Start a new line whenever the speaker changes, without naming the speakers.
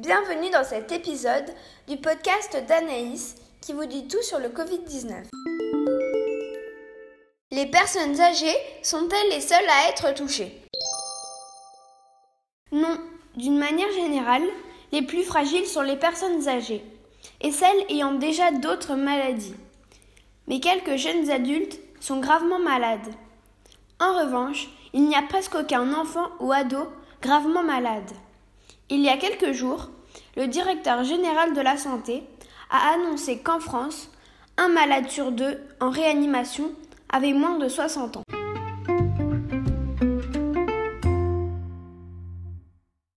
Bienvenue dans cet épisode du podcast d'Anaïs qui vous dit tout sur le Covid-19. Les personnes âgées sont-elles les seules à être touchées? Non, d'une manière générale, les plus fragiles sont les personnes âgées et celles ayant déjà d'autres maladies. Mais quelques jeunes adultes sont gravement malades. En revanche, il n'y a presque aucun enfant ou ado gravement malade. Il y a quelques jours, le directeur général de la santé a annoncé qu'en France, un malade sur deux en réanimation avait moins de 60 ans.